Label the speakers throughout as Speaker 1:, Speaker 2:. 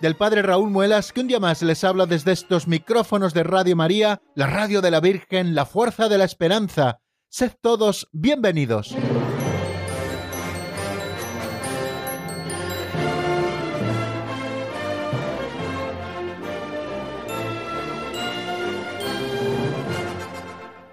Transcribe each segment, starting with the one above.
Speaker 1: del Padre Raúl Muelas, que un día más les habla desde estos micrófonos de Radio María, la radio de la Virgen, la fuerza de la esperanza. Sed todos bienvenidos.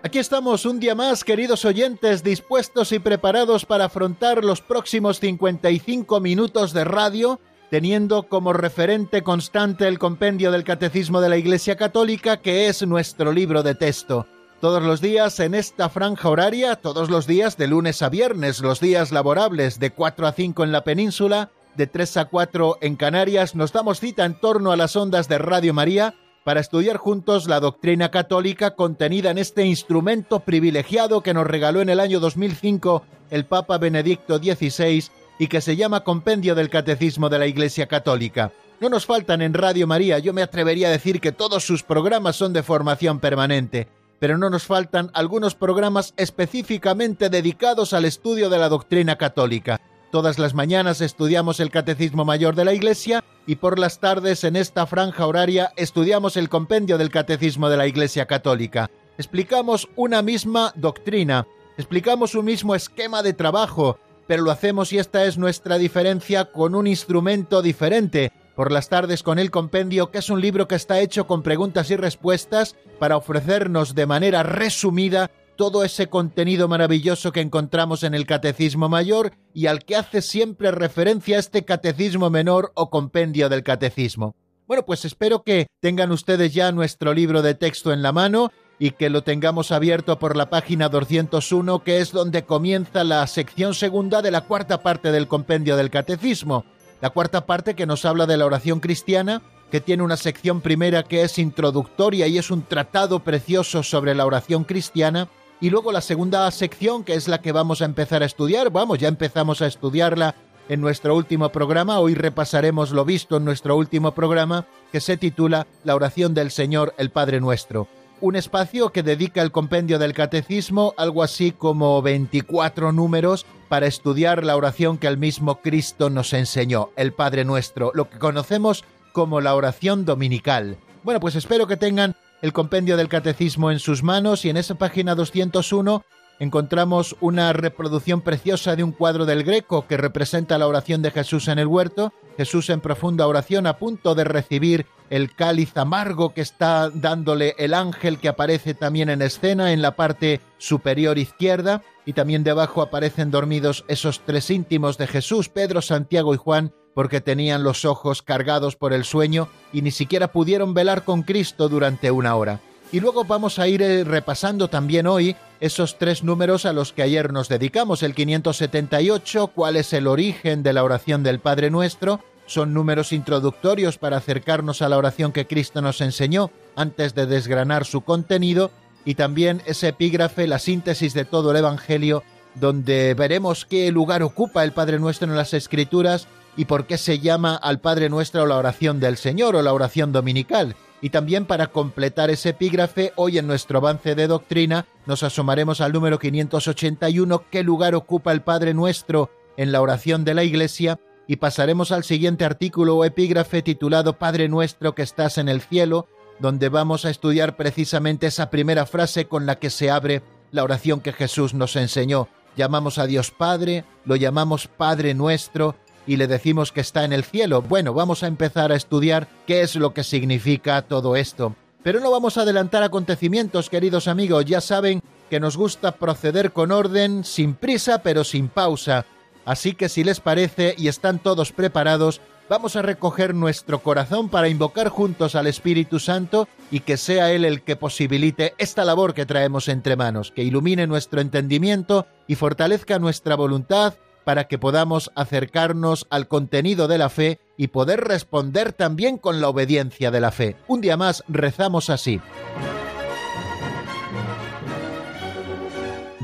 Speaker 1: Aquí estamos un día más, queridos oyentes, dispuestos y preparados para afrontar los próximos 55 minutos de radio, teniendo como referente constante el compendio del Catecismo de la Iglesia Católica, que es nuestro libro de texto. Todos los días en esta franja horaria, todos los días de lunes a viernes, los días laborables de 4 a 5 en la península, de 3 a 4 en Canarias, nos damos cita en torno a las ondas de Radio María para estudiar juntos la doctrina católica contenida en este instrumento privilegiado que nos regaló en el año 2005 el Papa Benedicto XVI y que se llama Compendio del Catecismo de la Iglesia Católica. No nos faltan en Radio María, yo me atrevería a decir que todos sus programas son de formación permanente, pero no nos faltan algunos programas específicamente dedicados al estudio de la doctrina católica. Todas las mañanas estudiamos el Catecismo Mayor de la Iglesia y por las tardes en esta franja horaria estudiamos el compendio del Catecismo de la Iglesia Católica. Explicamos una misma doctrina, explicamos un mismo esquema de trabajo, pero lo hacemos y esta es nuestra diferencia con un instrumento diferente. Por las tardes con el compendio, que es un libro que está hecho con preguntas y respuestas para ofrecernos de manera resumida todo ese contenido maravilloso que encontramos en el Catecismo Mayor y al que hace siempre referencia este Catecismo Menor o compendio del Catecismo. Bueno, pues espero que tengan ustedes ya nuestro libro de texto en la mano y que lo tengamos abierto por la página 201, que es donde comienza la sección segunda de la cuarta parte del compendio del Catecismo. La cuarta parte que nos habla de la oración cristiana, que tiene una sección primera que es introductoria y es un tratado precioso sobre la oración cristiana, y luego la segunda sección, que es la que vamos a empezar a estudiar, vamos, ya empezamos a estudiarla en nuestro último programa, hoy repasaremos lo visto en nuestro último programa, que se titula La oración del Señor, el Padre Nuestro. Un espacio que dedica el compendio del catecismo, algo así como 24 números, para estudiar la oración que el mismo Cristo nos enseñó, el Padre Nuestro, lo que conocemos como la oración dominical. Bueno, pues espero que tengan el compendio del catecismo en sus manos y en esa página 201 encontramos una reproducción preciosa de un cuadro del Greco que representa la oración de Jesús en el huerto, Jesús en profunda oración a punto de recibir el cáliz amargo que está dándole el ángel que aparece también en escena en la parte superior izquierda y también debajo aparecen dormidos esos tres íntimos de Jesús, Pedro, Santiago y Juan, porque tenían los ojos cargados por el sueño y ni siquiera pudieron velar con Cristo durante una hora. Y luego vamos a ir eh, repasando también hoy esos tres números a los que ayer nos dedicamos, el 578, cuál es el origen de la oración del Padre Nuestro, son números introductorios para acercarnos a la oración que Cristo nos enseñó antes de desgranar su contenido, y también ese epígrafe, la síntesis de todo el Evangelio, donde veremos qué lugar ocupa el Padre Nuestro en las Escrituras y por qué se llama al Padre Nuestro la oración del Señor o la oración dominical. Y también para completar ese epígrafe, hoy en nuestro avance de doctrina nos asomaremos al número 581, qué lugar ocupa el Padre Nuestro en la oración de la Iglesia, y pasaremos al siguiente artículo o epígrafe titulado Padre Nuestro que estás en el cielo, donde vamos a estudiar precisamente esa primera frase con la que se abre la oración que Jesús nos enseñó. Llamamos a Dios Padre, lo llamamos Padre Nuestro, y le decimos que está en el cielo. Bueno, vamos a empezar a estudiar qué es lo que significa todo esto. Pero no vamos a adelantar acontecimientos, queridos amigos. Ya saben que nos gusta proceder con orden, sin prisa, pero sin pausa. Así que si les parece y están todos preparados, vamos a recoger nuestro corazón para invocar juntos al Espíritu Santo y que sea Él el que posibilite esta labor que traemos entre manos, que ilumine nuestro entendimiento y fortalezca nuestra voluntad para que podamos acercarnos al contenido de la fe y poder responder también con la obediencia de la fe. Un día más rezamos así.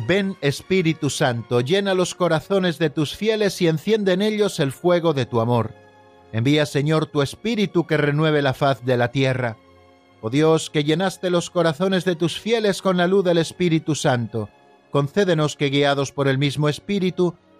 Speaker 1: Ven Espíritu Santo, llena los corazones de tus fieles y enciende en ellos el fuego de tu amor. Envía, Señor, tu Espíritu que renueve la faz de la tierra. Oh Dios, que llenaste los corazones de tus fieles con la luz del Espíritu Santo, concédenos que, guiados por el mismo Espíritu,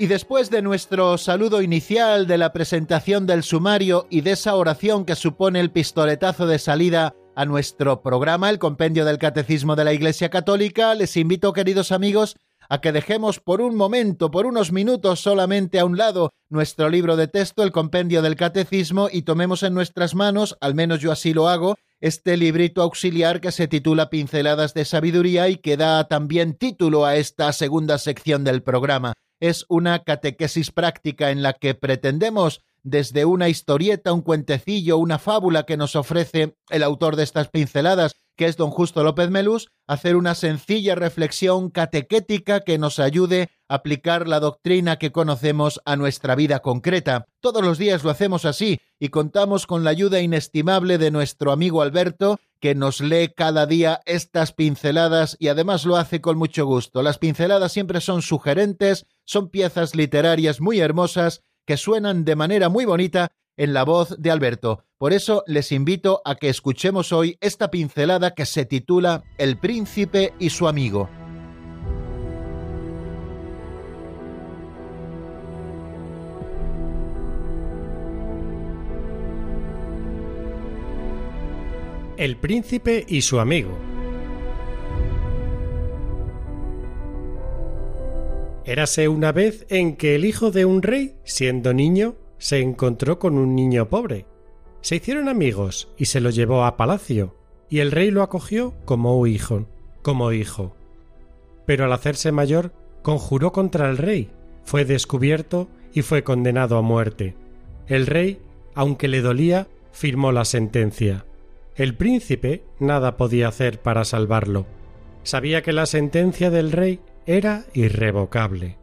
Speaker 1: Y después de nuestro saludo inicial, de la presentación del sumario y de esa oración que supone el pistoletazo de salida a nuestro programa, el Compendio del Catecismo de la Iglesia Católica, les invito, queridos amigos, a que dejemos por un momento, por unos minutos solamente a un lado, nuestro libro de texto, el Compendio del Catecismo, y tomemos en nuestras manos, al menos yo así lo hago, este librito auxiliar que se titula Pinceladas de Sabiduría y que da también título a esta segunda sección del programa es una catequesis práctica en la que pretendemos desde una historieta, un cuentecillo, una fábula que nos ofrece el autor de estas pinceladas, que es don Justo López Melús, hacer una sencilla reflexión catequética que nos ayude a aplicar la doctrina que conocemos a nuestra vida concreta. Todos los días lo hacemos así y contamos con la ayuda inestimable de nuestro amigo Alberto, que nos lee cada día estas pinceladas y además lo hace con mucho gusto. Las pinceladas siempre son sugerentes, son piezas literarias muy hermosas que suenan de manera muy bonita en la voz de Alberto. Por eso les invito a que escuchemos hoy esta pincelada que se titula El príncipe y su amigo.
Speaker 2: El príncipe y su amigo. Érase una vez en que el hijo de un rey, siendo niño, se encontró con un niño pobre. Se hicieron amigos y se lo llevó a palacio, y el rey lo acogió como hijo, como hijo. Pero al hacerse mayor, conjuró contra el rey, fue descubierto y fue condenado a muerte. El rey, aunque le dolía, firmó la sentencia. El príncipe nada podía hacer para salvarlo. Sabía que la sentencia del rey era irrevocable.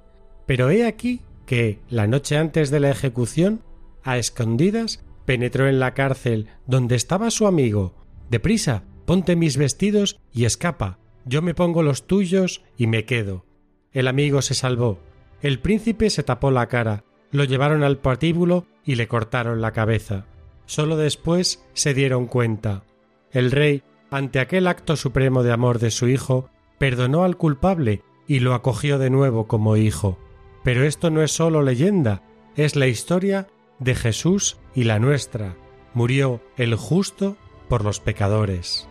Speaker 2: Pero he aquí que, la noche antes de la ejecución, a escondidas, penetró en la cárcel donde estaba su amigo. Deprisa, ponte mis vestidos y escapa. Yo me pongo los tuyos y me quedo. El amigo se salvó. El príncipe se tapó la cara, lo llevaron al patíbulo y le cortaron la cabeza. Solo después se dieron cuenta. El rey, ante aquel acto supremo de amor de su hijo, perdonó al culpable y lo acogió de nuevo como hijo. Pero esto no es sólo leyenda, es la historia de Jesús y la nuestra. Murió el justo por los pecadores.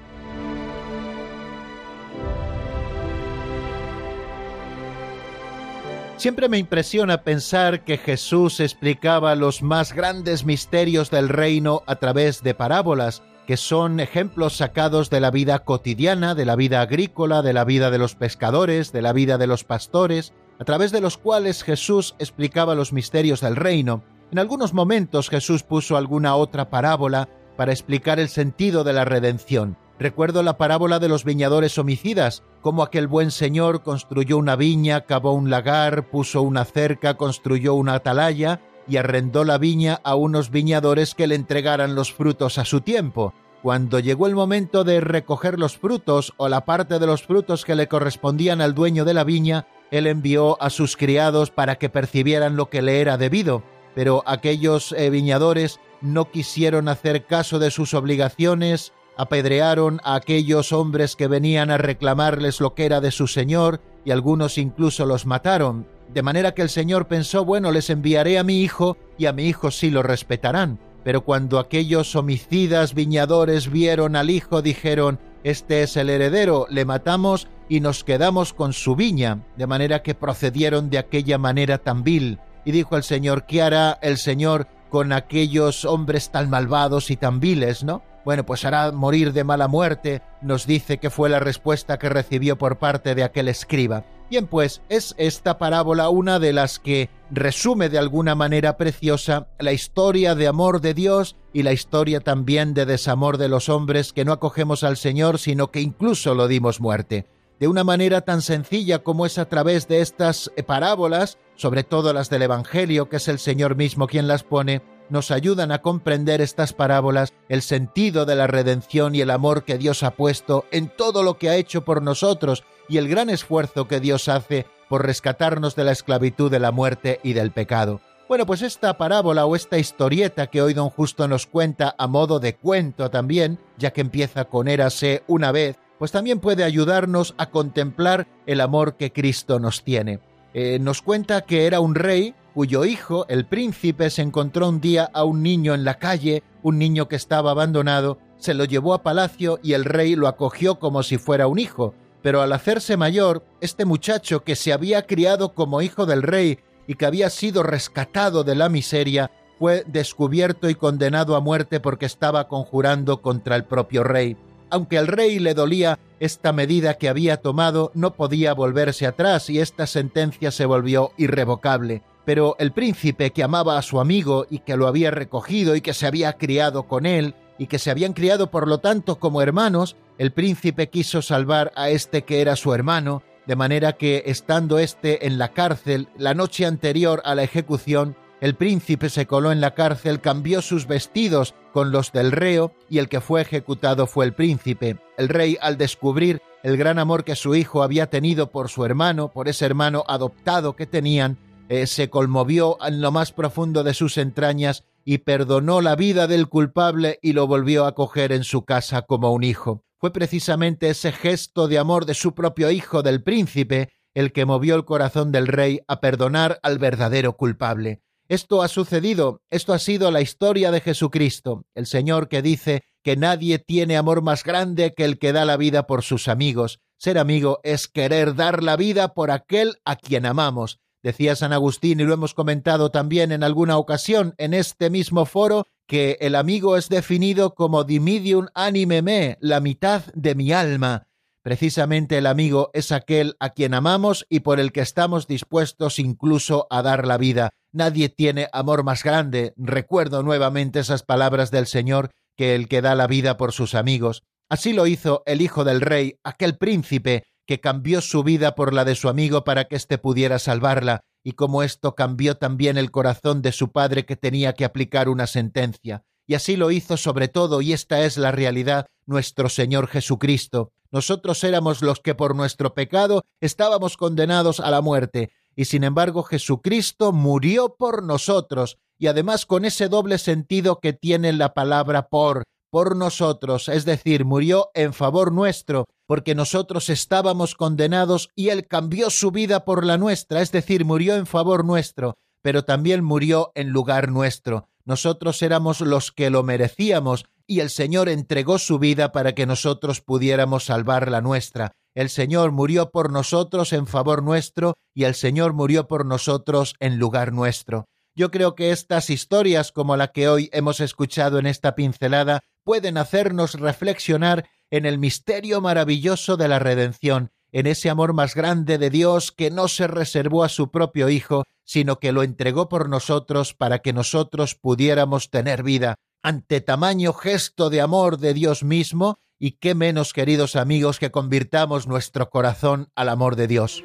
Speaker 1: Siempre me impresiona pensar que Jesús explicaba los más grandes misterios del reino a través de parábolas, que son ejemplos sacados de la vida cotidiana, de la vida agrícola, de la vida de los pescadores, de la vida de los pastores, a través de los cuales Jesús explicaba los misterios del reino. En algunos momentos Jesús puso alguna otra parábola para explicar el sentido de la redención. Recuerdo la parábola de los viñadores homicidas, como aquel buen señor construyó una viña, cavó un lagar, puso una cerca, construyó una atalaya, y arrendó la viña a unos viñadores que le entregaran los frutos a su tiempo. Cuando llegó el momento de recoger los frutos o la parte de los frutos que le correspondían al dueño de la viña, él envió a sus criados para que percibieran lo que le era debido, pero aquellos eh, viñadores no quisieron hacer caso de sus obligaciones, apedrearon a aquellos hombres que venían a reclamarles lo que era de su señor, y algunos incluso los mataron, de manera que el Señor pensó, bueno, les enviaré a mi hijo y a mi hijo sí lo respetarán. Pero cuando aquellos homicidas viñadores vieron al hijo, dijeron, este es el heredero, le matamos y nos quedamos con su viña, de manera que procedieron de aquella manera tan vil. Y dijo el Señor, ¿qué hará el Señor con aquellos hombres tan malvados y tan viles, no? Bueno, pues hará morir de mala muerte, nos dice que fue la respuesta que recibió por parte de aquel escriba. Bien, pues es esta parábola una de las que resume de alguna manera preciosa la historia de amor de Dios y la historia también de desamor de los hombres que no acogemos al Señor, sino que incluso lo dimos muerte. De una manera tan sencilla como es a través de estas parábolas, sobre todo las del Evangelio, que es el Señor mismo quien las pone, nos ayudan a comprender estas parábolas, el sentido de la redención y el amor que Dios ha puesto en todo lo que ha hecho por nosotros y el gran esfuerzo que Dios hace por rescatarnos de la esclavitud, de la muerte y del pecado. Bueno, pues esta parábola o esta historieta que hoy don Justo nos cuenta a modo de cuento también, ya que empieza con érase una vez, pues también puede ayudarnos a contemplar el amor que Cristo nos tiene. Eh, nos cuenta que era un rey cuyo hijo, el príncipe, se encontró un día a un niño en la calle, un niño que estaba abandonado, se lo llevó a palacio y el rey lo acogió como si fuera un hijo, pero al hacerse mayor, este muchacho que se había criado como hijo del rey y que había sido rescatado de la miseria, fue descubierto y condenado a muerte porque estaba conjurando contra el propio rey. Aunque al rey le dolía esta medida que había tomado, no podía volverse atrás y esta sentencia se volvió irrevocable. Pero el príncipe que amaba a su amigo y que lo había recogido y que se había criado con él, y que se habían criado por lo tanto como hermanos, el príncipe quiso salvar a este que era su hermano, de manera que, estando éste en la cárcel la noche anterior a la ejecución, el príncipe se coló en la cárcel, cambió sus vestidos con los del reo, y el que fue ejecutado fue el príncipe. El rey, al descubrir el gran amor que su hijo había tenido por su hermano, por ese hermano adoptado que tenían, eh, se conmovió en lo más profundo de sus entrañas y perdonó la vida del culpable y lo volvió a coger en su casa como un hijo. Fue precisamente ese gesto de amor de su propio hijo del príncipe el que movió el corazón del rey a perdonar al verdadero culpable. Esto ha sucedido, esto ha sido la historia de Jesucristo, el Señor que dice que nadie tiene amor más grande que el que da la vida por sus amigos. Ser amigo es querer dar la vida por aquel a quien amamos. Decía San Agustín, y lo hemos comentado también en alguna ocasión en este mismo foro, que el amigo es definido como dimidium anime me, la mitad de mi alma. Precisamente el amigo es aquel a quien amamos y por el que estamos dispuestos incluso a dar la vida. Nadie tiene amor más grande, recuerdo nuevamente esas palabras del Señor, que el que da la vida por sus amigos. Así lo hizo el hijo del rey, aquel príncipe, que cambió su vida por la de su amigo para que éste pudiera salvarla, y como esto cambió también el corazón de su padre que tenía que aplicar una sentencia. Y así lo hizo sobre todo, y esta es la realidad, nuestro Señor Jesucristo. Nosotros éramos los que por nuestro pecado estábamos condenados a la muerte, y sin embargo Jesucristo murió por nosotros, y además con ese doble sentido que tiene la palabra por, por nosotros, es decir, murió en favor nuestro, porque nosotros estábamos condenados y Él cambió su vida por la nuestra, es decir, murió en favor nuestro, pero también murió en lugar nuestro. Nosotros éramos los que lo merecíamos y el Señor entregó su vida para que nosotros pudiéramos salvar la nuestra. El Señor murió por nosotros en favor nuestro y el Señor murió por nosotros en lugar nuestro. Yo creo que estas historias como la que hoy hemos escuchado en esta pincelada pueden hacernos reflexionar en el misterio maravilloso de la redención, en ese amor más grande de Dios que no se reservó a su propio Hijo, sino que lo entregó por nosotros para que nosotros pudiéramos tener vida. Ante tamaño gesto de amor de Dios mismo, y qué menos, queridos amigos, que convirtamos nuestro corazón al amor de Dios.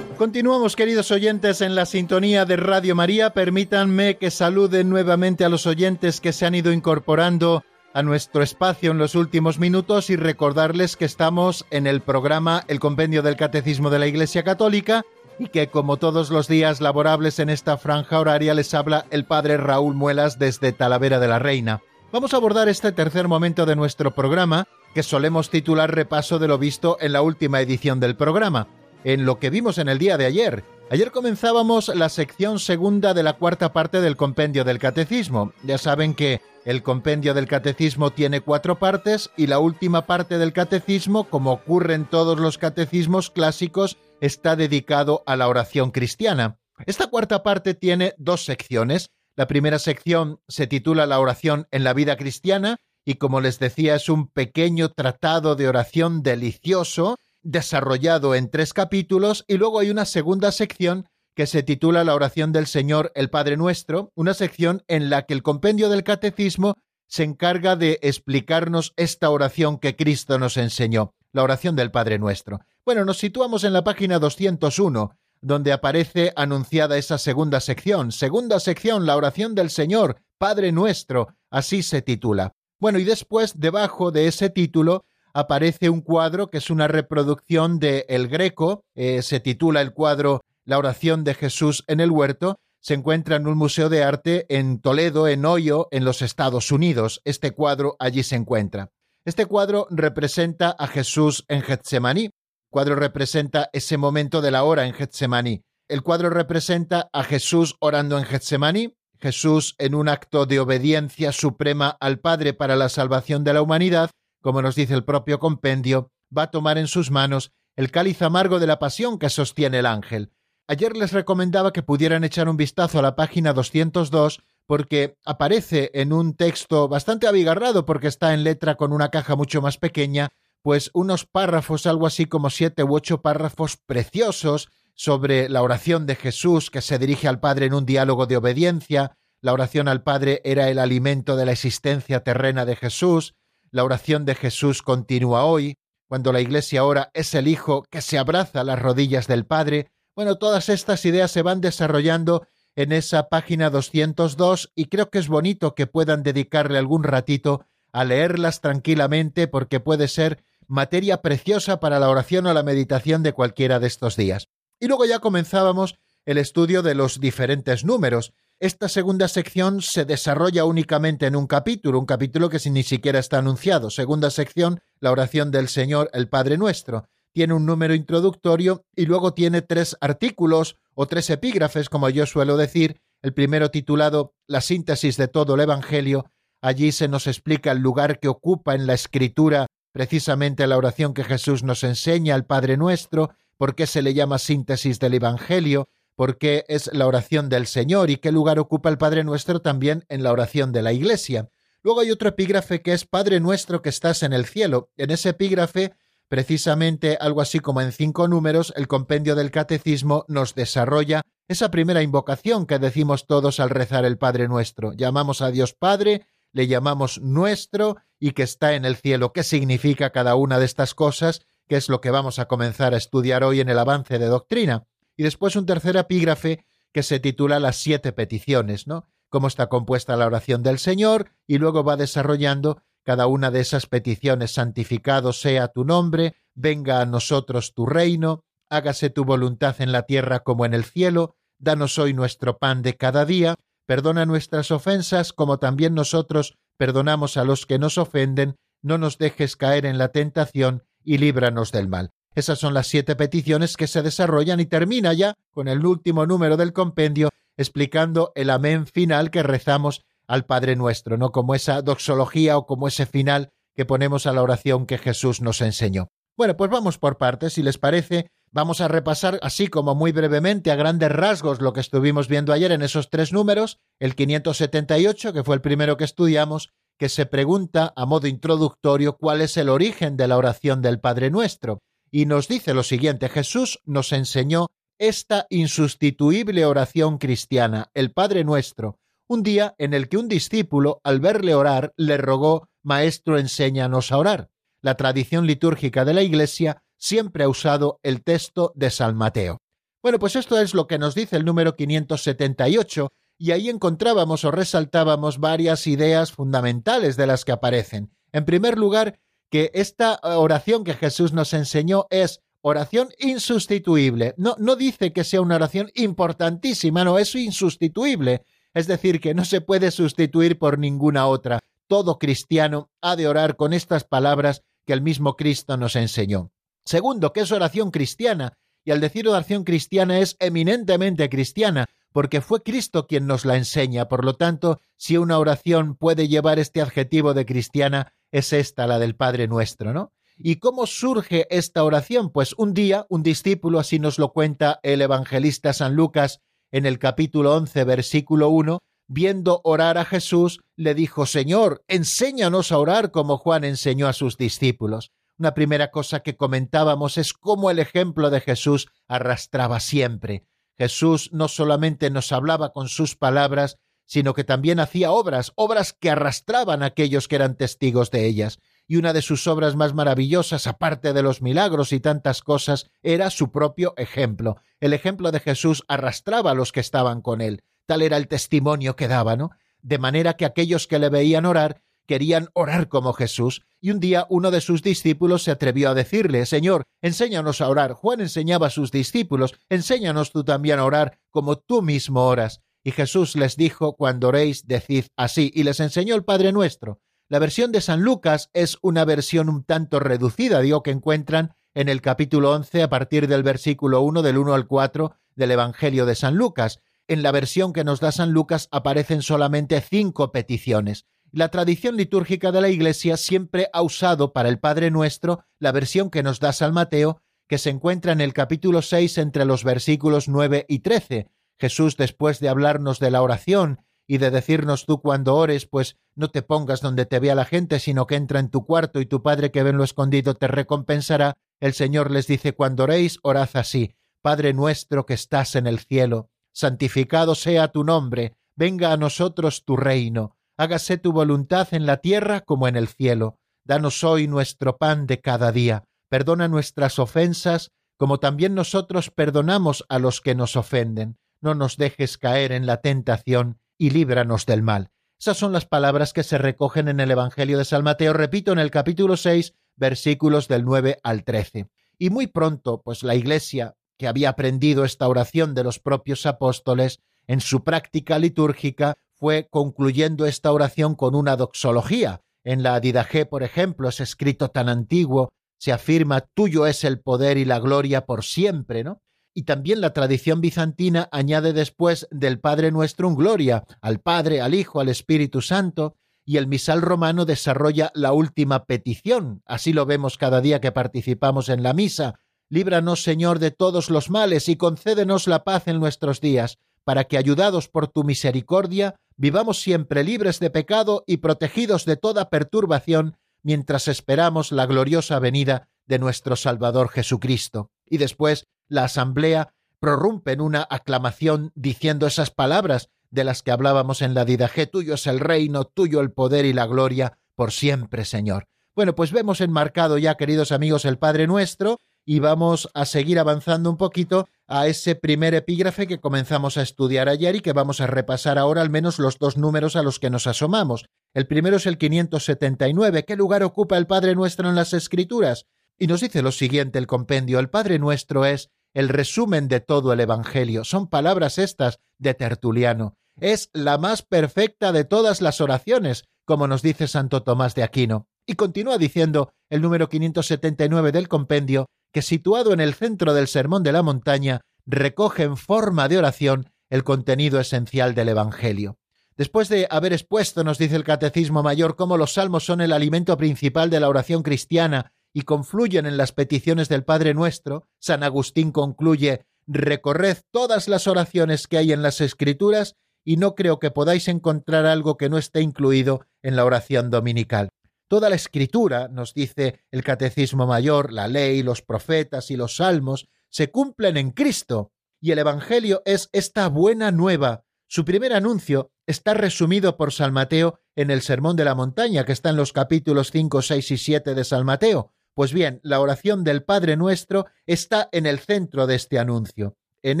Speaker 1: Continuamos, queridos oyentes, en la sintonía de Radio María. Permítanme que salude nuevamente a los oyentes que se han ido incorporando a nuestro espacio en los últimos minutos y recordarles que estamos en el programa El Compendio del Catecismo de la Iglesia Católica y que como todos los días laborables en esta franja horaria les habla el Padre Raúl Muelas desde Talavera de la Reina. Vamos a abordar este tercer momento de nuestro programa que solemos titular Repaso de lo visto en la última edición del programa en lo que vimos en el día de ayer. Ayer comenzábamos la sección segunda de la cuarta parte del compendio del catecismo. Ya saben que el compendio del catecismo tiene cuatro partes y la última parte del catecismo, como ocurre en todos los catecismos clásicos, está dedicado a la oración cristiana. Esta cuarta parte tiene dos secciones. La primera sección se titula La oración en la vida cristiana y como les decía es un pequeño tratado de oración delicioso desarrollado en tres capítulos y luego hay una segunda sección que se titula La oración del Señor el Padre Nuestro, una sección en la que el compendio del catecismo se encarga de explicarnos esta oración que Cristo nos enseñó, la oración del Padre Nuestro. Bueno, nos situamos en la página 201, donde aparece anunciada esa segunda sección. Segunda sección, la oración del Señor, Padre Nuestro, así se titula. Bueno, y después, debajo de ese título, aparece un cuadro que es una reproducción de El Greco, eh, se titula el cuadro La oración de Jesús en el huerto, se encuentra en un museo de arte en Toledo, en Ohio, en los Estados Unidos. Este cuadro allí se encuentra. Este cuadro representa a Jesús en Getsemaní. El cuadro representa ese momento de la hora en Getsemaní. El cuadro representa a Jesús orando en Getsemaní, Jesús en un acto de obediencia suprema al Padre para la salvación de la humanidad, como nos dice el propio compendio, va a tomar en sus manos el cáliz amargo de la pasión que sostiene el ángel. Ayer les recomendaba que pudieran echar un vistazo a la página 202 porque aparece en un texto bastante abigarrado porque está en letra con una caja mucho más pequeña, pues unos párrafos, algo así como siete u ocho párrafos preciosos sobre la oración de Jesús que se dirige al Padre en un diálogo de obediencia, la oración al Padre era el alimento de la existencia terrena de Jesús, la oración de Jesús continúa hoy, cuando la Iglesia ora es el Hijo que se abraza a las rodillas del Padre. Bueno, todas estas ideas se van desarrollando en esa página 202 y creo que es bonito que puedan dedicarle algún ratito a leerlas tranquilamente porque puede ser materia preciosa para la oración o la meditación de cualquiera de estos días. Y luego ya comenzábamos el estudio de los diferentes números. Esta segunda sección se desarrolla únicamente en un capítulo, un capítulo que ni siquiera está anunciado. Segunda sección, la oración del Señor, el Padre Nuestro. Tiene un número introductorio y luego tiene tres artículos o tres epígrafes, como yo suelo decir. El primero titulado La síntesis de todo el Evangelio. Allí se nos explica el lugar que ocupa en la escritura precisamente la oración que Jesús nos enseña, al Padre Nuestro, por qué se le llama síntesis del Evangelio, por qué es la oración del Señor y qué lugar ocupa el Padre Nuestro también en la oración de la Iglesia. Luego hay otro epígrafe que es Padre Nuestro que estás en el cielo. En ese epígrafe, precisamente algo así como en cinco números, el compendio del Catecismo nos desarrolla esa primera invocación que decimos todos al rezar el Padre Nuestro. Llamamos a Dios Padre, le llamamos nuestro y que está en el cielo. ¿Qué significa cada una de estas cosas? Que es lo que vamos a comenzar a estudiar hoy en el avance de doctrina y después un tercer epígrafe que se titula Las siete peticiones, ¿no? Cómo está compuesta la oración del Señor y luego va desarrollando cada una de esas peticiones, santificado sea tu nombre, venga a nosotros tu reino, hágase tu voluntad en la tierra como en el cielo, danos hoy nuestro pan de cada día, perdona nuestras ofensas como también nosotros perdonamos a los que nos ofenden, no nos dejes caer en la tentación y líbranos del mal. Esas son las siete peticiones que se desarrollan y termina ya con el último número del compendio explicando el amén final que rezamos al Padre nuestro, no como esa doxología o como ese final que ponemos a la oración que Jesús nos enseñó. Bueno, pues vamos por partes, si les parece, vamos a repasar así como muy brevemente a grandes rasgos lo que estuvimos viendo ayer en esos tres números, el 578, que fue el primero que estudiamos, que se pregunta a modo introductorio cuál es el origen de la oración del Padre nuestro y nos dice lo siguiente, Jesús nos enseñó esta insustituible oración cristiana, el Padre Nuestro, un día en el que un discípulo, al verle orar, le rogó, Maestro, enséñanos a orar. La tradición litúrgica de la Iglesia siempre ha usado el texto de San Mateo. Bueno, pues esto es lo que nos dice el número 578, y ahí encontrábamos o resaltábamos varias ideas fundamentales de las que aparecen. En primer lugar, que esta eh, oración que Jesús nos enseñó es oración insustituible. No, no dice que sea una oración importantísima, no, es insustituible. Es decir, que no se puede sustituir por ninguna otra. Todo cristiano ha de orar con estas palabras que el mismo Cristo nos enseñó. Segundo, que es oración cristiana, y al decir oración cristiana es eminentemente cristiana, porque fue Cristo quien nos la enseña. Por lo tanto, si una oración puede llevar este adjetivo de cristiana, es esta la del Padre nuestro, ¿no? ¿Y cómo surge esta oración? Pues un día un discípulo, así nos lo cuenta el evangelista San Lucas en el capítulo 11, versículo 1, viendo orar a Jesús, le dijo, Señor, enséñanos a orar como Juan enseñó a sus discípulos. Una primera cosa que comentábamos es cómo el ejemplo de Jesús arrastraba siempre. Jesús no solamente nos hablaba con sus palabras, sino que también hacía obras, obras que arrastraban a aquellos que eran testigos de ellas. Y una de sus obras más maravillosas, aparte de los milagros y tantas cosas, era su propio ejemplo. El ejemplo de Jesús arrastraba a los que estaban con él. Tal era el testimonio que daba, ¿no? De manera que aquellos que le veían orar querían orar como Jesús, y un día uno de sus discípulos se atrevió a decirle, Señor, enséñanos a orar. Juan enseñaba a sus discípulos, enséñanos tú también a orar como tú mismo oras. Y Jesús les dijo, cuando oréis, decid así, y les enseñó el Padre nuestro. La versión de San Lucas es una versión un tanto reducida, digo que encuentran en el capítulo 11 a partir del versículo 1 del 1 al 4 del Evangelio de San Lucas. En la versión que nos da San Lucas aparecen solamente cinco peticiones. La tradición litúrgica de la Iglesia siempre ha usado para el Padre Nuestro la versión que nos da San Mateo, que se encuentra en el capítulo 6 entre los versículos 9 y 13. Jesús, después de hablarnos de la oración y de decirnos tú cuando ores, pues no te pongas donde te vea la gente, sino que entra en tu cuarto y tu Padre que ve en lo escondido te recompensará, el Señor les dice cuando oréis, orad así, Padre nuestro que estás en el cielo, santificado sea tu nombre, venga a nosotros tu reino hágase tu voluntad en la tierra como en el cielo. Danos hoy nuestro pan de cada día. Perdona nuestras ofensas, como también nosotros perdonamos a los que nos ofenden. No nos dejes caer en la tentación y líbranos del mal. Esas son las palabras que se recogen en el Evangelio de San Mateo, repito, en el capítulo 6, versículos del 9 al 13. Y muy pronto, pues la Iglesia, que había aprendido esta oración de los propios apóstoles, en su práctica litúrgica fue concluyendo esta oración con una doxología. En la Didaje, por ejemplo, ese escrito tan antiguo, se afirma tuyo es el poder y la gloria por siempre, ¿no? Y también la tradición bizantina añade después del Padre nuestro un gloria al Padre, al Hijo, al Espíritu Santo, y el misal romano desarrolla la última petición. Así lo vemos cada día que participamos en la misa. Líbranos, Señor, de todos los males y concédenos la paz en nuestros días, para que, ayudados por tu misericordia, vivamos siempre libres de pecado y protegidos de toda perturbación mientras esperamos la gloriosa venida de nuestro Salvador Jesucristo. Y después la asamblea prorrumpe en una aclamación diciendo esas palabras de las que hablábamos en la Didaje, tuyo es el reino, tuyo el poder y la gloria, por siempre, Señor. Bueno, pues vemos enmarcado ya, queridos amigos, el Padre nuestro, y vamos a seguir avanzando un poquito a ese primer epígrafe que comenzamos a estudiar ayer y que vamos a repasar ahora al menos los dos números a los que nos asomamos. El primero es el 579. ¿Qué lugar ocupa el Padre Nuestro en las Escrituras? Y nos dice lo siguiente el compendio. El Padre Nuestro es el resumen de todo el Evangelio. Son palabras estas de Tertuliano. Es la más perfecta de todas las oraciones, como nos dice Santo Tomás de Aquino. Y continúa diciendo el número 579 del compendio que situado en el centro del Sermón de la Montaña, recoge en forma de oración el contenido esencial del Evangelio. Después de haber expuesto, nos dice el Catecismo Mayor, cómo los salmos son el alimento principal de la oración cristiana y confluyen en las peticiones del Padre Nuestro, San Agustín concluye Recorred todas las oraciones que hay en las Escrituras y no creo que podáis encontrar algo que no esté incluido en la oración dominical. Toda la escritura, nos dice el Catecismo Mayor, la ley, los profetas y los salmos, se cumplen en Cristo, y el Evangelio es esta buena nueva. Su primer anuncio está resumido por San Mateo en el Sermón de la Montaña, que está en los capítulos 5, 6 y 7 de San Mateo. Pues bien, la oración del Padre nuestro está en el centro de este anuncio. En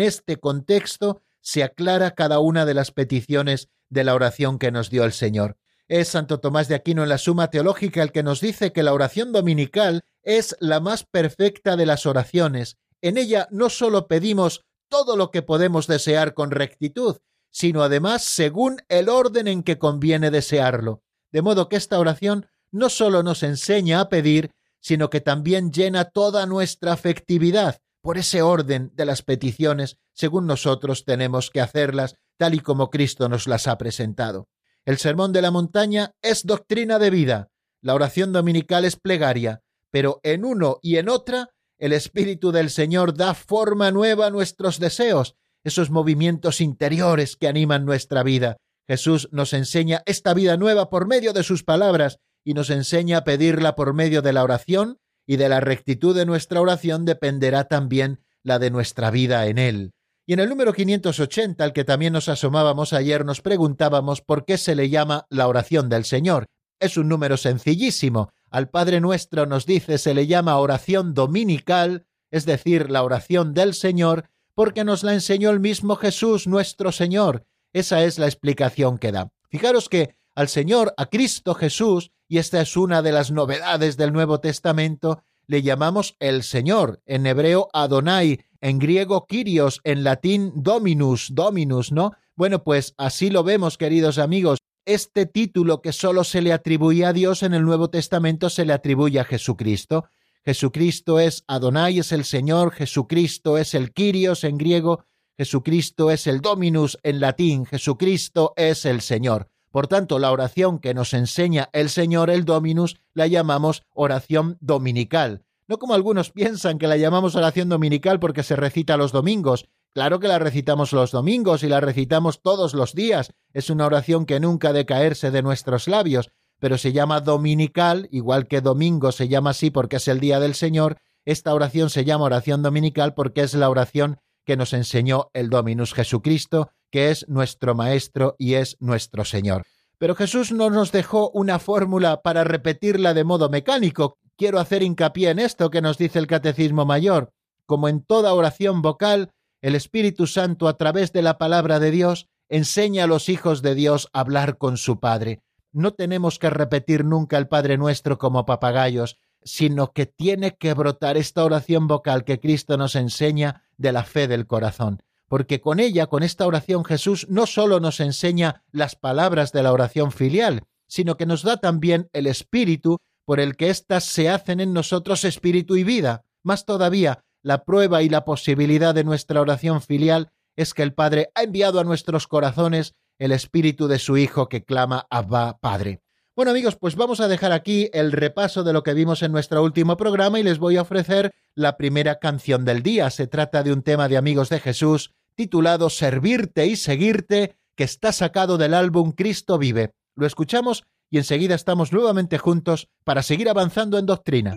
Speaker 1: este contexto se aclara cada una de las peticiones de la oración que nos dio el Señor. Es Santo Tomás de Aquino en la Suma Teológica el que nos dice que la oración dominical es la más perfecta de las oraciones. En ella no sólo pedimos todo lo que podemos desear con rectitud, sino además según el orden en que conviene desearlo. De modo que esta oración no sólo nos enseña a pedir, sino que también llena toda nuestra afectividad, por ese orden de las peticiones según nosotros tenemos que hacerlas, tal y como Cristo nos las ha presentado. El sermón de la montaña es doctrina de vida, la oración dominical es plegaria, pero en uno y en otra el Espíritu del Señor da forma nueva a nuestros deseos, esos movimientos interiores que animan nuestra vida. Jesús nos enseña esta vida nueva por medio de sus palabras y nos enseña a pedirla por medio de la oración y de la rectitud de nuestra oración dependerá también la de nuestra vida en Él. Y en el número 580, al que también nos asomábamos ayer, nos preguntábamos por qué se le llama la oración del Señor. Es un número sencillísimo. Al Padre nuestro nos dice se le llama oración dominical, es decir, la oración del Señor, porque nos la enseñó el mismo Jesús nuestro Señor. Esa es la explicación que da. Fijaros que al Señor, a Cristo Jesús, y esta es una de las novedades del Nuevo Testamento, le llamamos el Señor, en hebreo Adonai, en griego Kyrios, en latín Dominus, Dominus, ¿no? Bueno, pues así lo vemos, queridos amigos. Este título que solo se le atribuye a Dios en el Nuevo Testamento se le atribuye a Jesucristo. Jesucristo es Adonai, es el Señor, Jesucristo es el Kyrios en griego, Jesucristo es el Dominus en latín, Jesucristo es el Señor. Por tanto, la oración que nos enseña el Señor, el Dominus, la llamamos oración dominical. No como algunos piensan que la llamamos oración dominical porque se recita los domingos. Claro que la recitamos los domingos y la recitamos todos los días. Es una oración que nunca ha de caerse de nuestros labios, pero se llama dominical, igual que domingo se llama así porque es el día del Señor. Esta oración se llama oración dominical porque es la oración que nos enseñó el Dominus Jesucristo, que es nuestro Maestro y es nuestro Señor. Pero Jesús no nos dejó una fórmula para repetirla de modo mecánico. Quiero hacer hincapié en esto que nos dice el Catecismo Mayor. Como en toda oración vocal, el Espíritu Santo, a través de la palabra de Dios, enseña a los hijos de Dios a hablar con su Padre. No tenemos que repetir nunca el Padre nuestro como papagayos, sino que tiene que brotar esta oración vocal que Cristo nos enseña de la fe del corazón. Porque con ella, con esta oración, Jesús no solo nos enseña las palabras de la oración filial, sino que nos da también el espíritu por el que éstas se hacen en nosotros espíritu y vida. Más todavía, la prueba y la posibilidad de nuestra oración filial es que el Padre ha enviado a nuestros corazones el espíritu de su Hijo que clama Abba Padre. Bueno amigos, pues vamos a dejar aquí el repaso de lo que vimos en nuestro último programa y les voy a ofrecer la primera canción del día. Se trata de un tema de Amigos de Jesús titulado Servirte y Seguirte, que está sacado del álbum Cristo vive. Lo escuchamos y enseguida estamos nuevamente juntos para seguir avanzando en doctrina.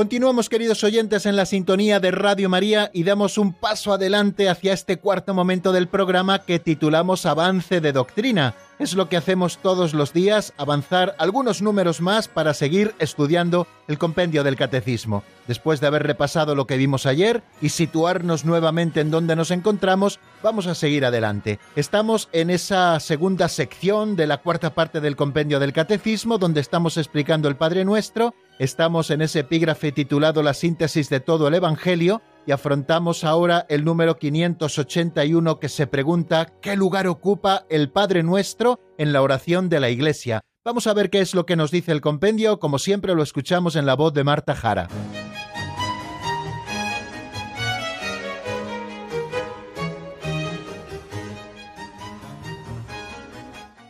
Speaker 1: Continuamos, queridos oyentes, en la sintonía de Radio María y damos un paso adelante hacia este cuarto momento del programa que titulamos Avance de Doctrina. Es lo que hacemos todos los días, avanzar algunos números más para seguir estudiando el compendio del catecismo. Después de haber repasado lo que vimos ayer y situarnos nuevamente en donde nos encontramos, vamos a seguir adelante. Estamos en esa segunda sección de la cuarta parte del compendio del catecismo, donde estamos explicando el Padre Nuestro Estamos en ese epígrafe titulado La síntesis de todo el Evangelio y afrontamos ahora el número 581 que se pregunta ¿qué lugar ocupa el Padre Nuestro en la oración de la Iglesia? Vamos a ver qué es lo que nos dice el compendio, como siempre lo escuchamos en la voz de Marta Jara.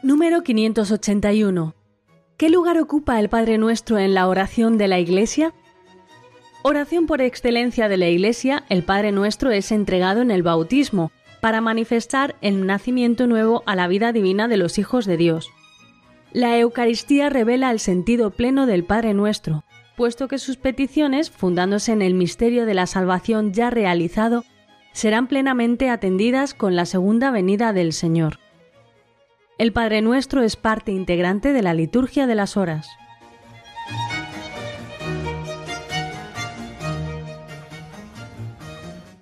Speaker 3: Número 581 ¿Qué lugar ocupa el Padre Nuestro en la oración de la Iglesia? Oración por excelencia de la Iglesia, el Padre Nuestro es entregado en el bautismo, para manifestar el nacimiento nuevo a la vida divina de los hijos de Dios. La Eucaristía revela el sentido pleno del Padre Nuestro, puesto que sus peticiones, fundándose en el misterio de la salvación ya realizado, serán plenamente atendidas con la segunda venida del Señor. El Padre Nuestro es parte integrante de la liturgia de las horas.